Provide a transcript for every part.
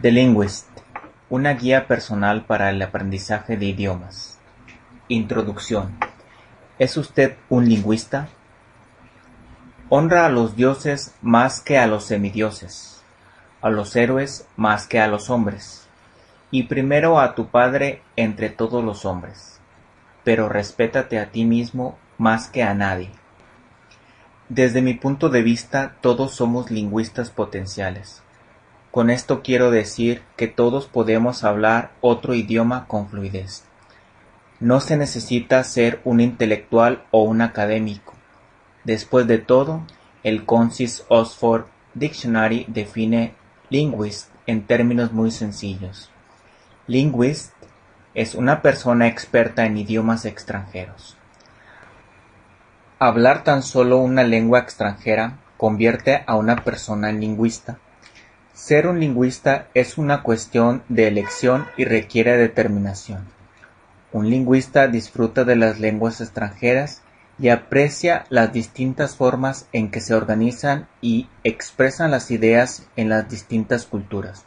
The Linguist: Una guía personal para el aprendizaje de idiomas. Introducción. ¿Es usted un lingüista? Honra a los dioses más que a los semidioses, a los héroes más que a los hombres, y primero a tu padre entre todos los hombres, pero respétate a ti mismo más que a nadie. Desde mi punto de vista, todos somos lingüistas potenciales. Con esto quiero decir que todos podemos hablar otro idioma con fluidez. No se necesita ser un intelectual o un académico. Después de todo, el Consis Oxford Dictionary define linguist en términos muy sencillos. Linguist es una persona experta en idiomas extranjeros. Hablar tan solo una lengua extranjera convierte a una persona en lingüista. Ser un lingüista es una cuestión de elección y requiere determinación. Un lingüista disfruta de las lenguas extranjeras y aprecia las distintas formas en que se organizan y expresan las ideas en las distintas culturas.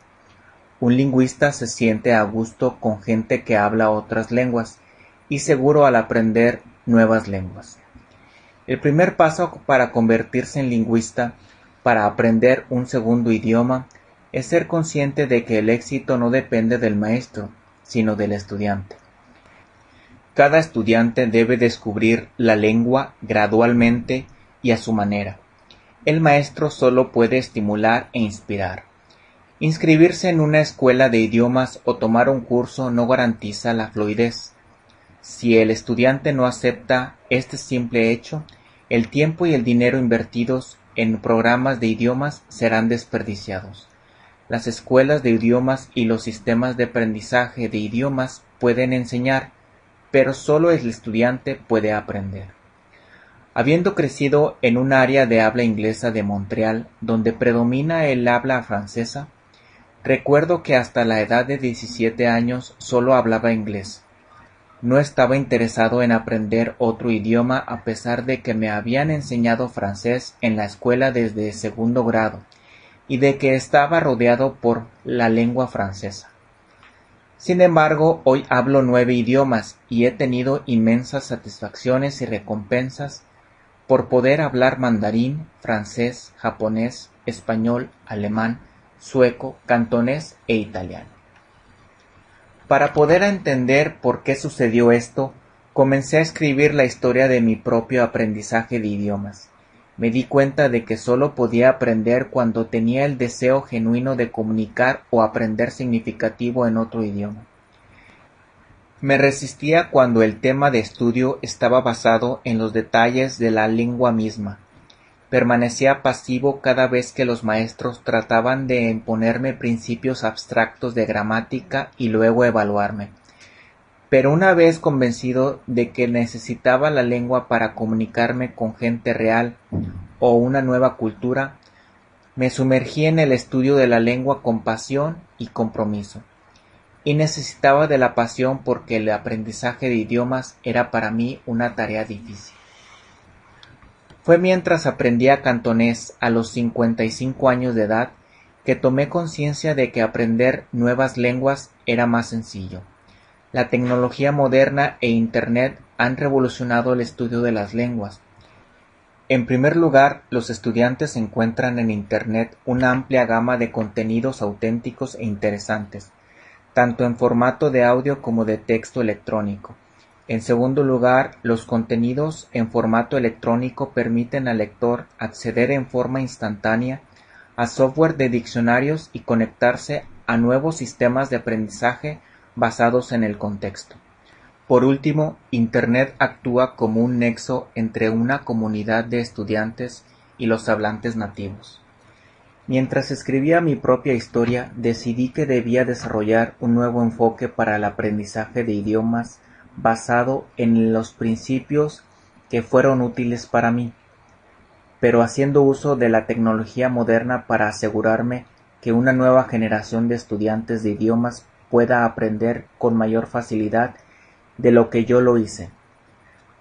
Un lingüista se siente a gusto con gente que habla otras lenguas y seguro al aprender nuevas lenguas. El primer paso para convertirse en lingüista, para aprender un segundo idioma, es ser consciente de que el éxito no depende del maestro, sino del estudiante. Cada estudiante debe descubrir la lengua gradualmente y a su manera. El maestro solo puede estimular e inspirar. Inscribirse en una escuela de idiomas o tomar un curso no garantiza la fluidez. Si el estudiante no acepta este simple hecho, el tiempo y el dinero invertidos en programas de idiomas serán desperdiciados. Las escuelas de idiomas y los sistemas de aprendizaje de idiomas pueden enseñar, pero solo el estudiante puede aprender. Habiendo crecido en un área de habla inglesa de Montreal donde predomina el habla francesa, recuerdo que hasta la edad de 17 años solo hablaba inglés. No estaba interesado en aprender otro idioma a pesar de que me habían enseñado francés en la escuela desde segundo grado y de que estaba rodeado por la lengua francesa. Sin embargo, hoy hablo nueve idiomas y he tenido inmensas satisfacciones y recompensas por poder hablar mandarín, francés, japonés, español, alemán, sueco, cantonés e italiano. Para poder entender por qué sucedió esto, comencé a escribir la historia de mi propio aprendizaje de idiomas. Me di cuenta de que solo podía aprender cuando tenía el deseo genuino de comunicar o aprender significativo en otro idioma. Me resistía cuando el tema de estudio estaba basado en los detalles de la lengua misma. Permanecía pasivo cada vez que los maestros trataban de imponerme principios abstractos de gramática y luego evaluarme. Pero una vez convencido de que necesitaba la lengua para comunicarme con gente real o una nueva cultura, me sumergí en el estudio de la lengua con pasión y compromiso. Y necesitaba de la pasión porque el aprendizaje de idiomas era para mí una tarea difícil. Fue mientras aprendía cantonés a los 55 años de edad que tomé conciencia de que aprender nuevas lenguas era más sencillo. La tecnología moderna e Internet han revolucionado el estudio de las lenguas. En primer lugar, los estudiantes encuentran en Internet una amplia gama de contenidos auténticos e interesantes, tanto en formato de audio como de texto electrónico. En segundo lugar, los contenidos en formato electrónico permiten al lector acceder en forma instantánea a software de diccionarios y conectarse a nuevos sistemas de aprendizaje basados en el contexto. Por último, Internet actúa como un nexo entre una comunidad de estudiantes y los hablantes nativos. Mientras escribía mi propia historia, decidí que debía desarrollar un nuevo enfoque para el aprendizaje de idiomas basado en los principios que fueron útiles para mí, pero haciendo uso de la tecnología moderna para asegurarme que una nueva generación de estudiantes de idiomas pueda aprender con mayor facilidad de lo que yo lo hice.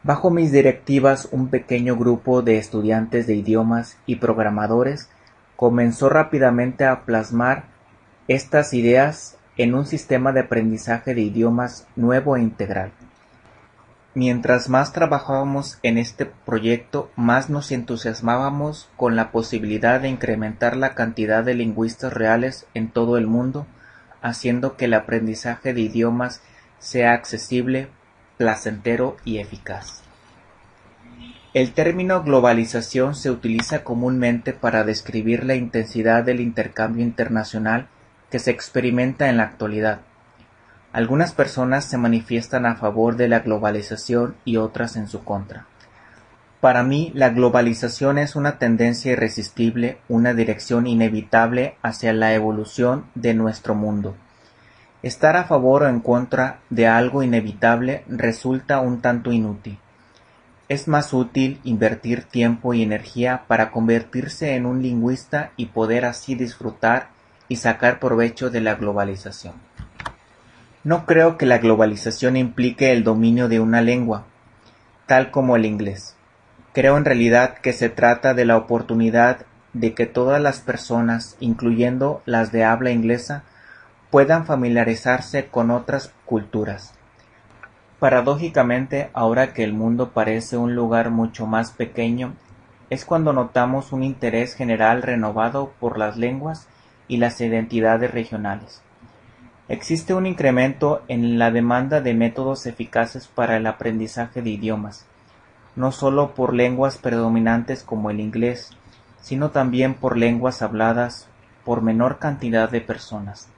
Bajo mis directivas un pequeño grupo de estudiantes de idiomas y programadores comenzó rápidamente a plasmar estas ideas en un sistema de aprendizaje de idiomas nuevo e integral. Mientras más trabajábamos en este proyecto, más nos entusiasmábamos con la posibilidad de incrementar la cantidad de lingüistas reales en todo el mundo, haciendo que el aprendizaje de idiomas sea accesible, placentero y eficaz. El término globalización se utiliza comúnmente para describir la intensidad del intercambio internacional que se experimenta en la actualidad. Algunas personas se manifiestan a favor de la globalización y otras en su contra. Para mí, la globalización es una tendencia irresistible, una dirección inevitable hacia la evolución de nuestro mundo. Estar a favor o en contra de algo inevitable resulta un tanto inútil. Es más útil invertir tiempo y energía para convertirse en un lingüista y poder así disfrutar y sacar provecho de la globalización. No creo que la globalización implique el dominio de una lengua, tal como el inglés. Creo en realidad que se trata de la oportunidad de que todas las personas, incluyendo las de habla inglesa, puedan familiarizarse con otras culturas. Paradójicamente, ahora que el mundo parece un lugar mucho más pequeño, es cuando notamos un interés general renovado por las lenguas y las identidades regionales. Existe un incremento en la demanda de métodos eficaces para el aprendizaje de idiomas, no solo por lenguas predominantes como el inglés, sino también por lenguas habladas por menor cantidad de personas.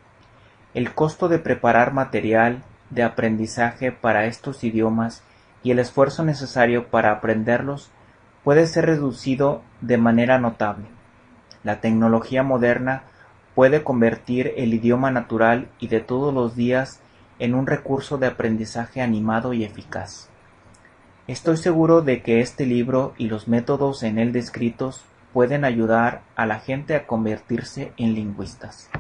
El costo de preparar material de aprendizaje para estos idiomas y el esfuerzo necesario para aprenderlos puede ser reducido de manera notable. La tecnología moderna puede convertir el idioma natural y de todos los días en un recurso de aprendizaje animado y eficaz. Estoy seguro de que este libro y los métodos en él descritos pueden ayudar a la gente a convertirse en lingüistas.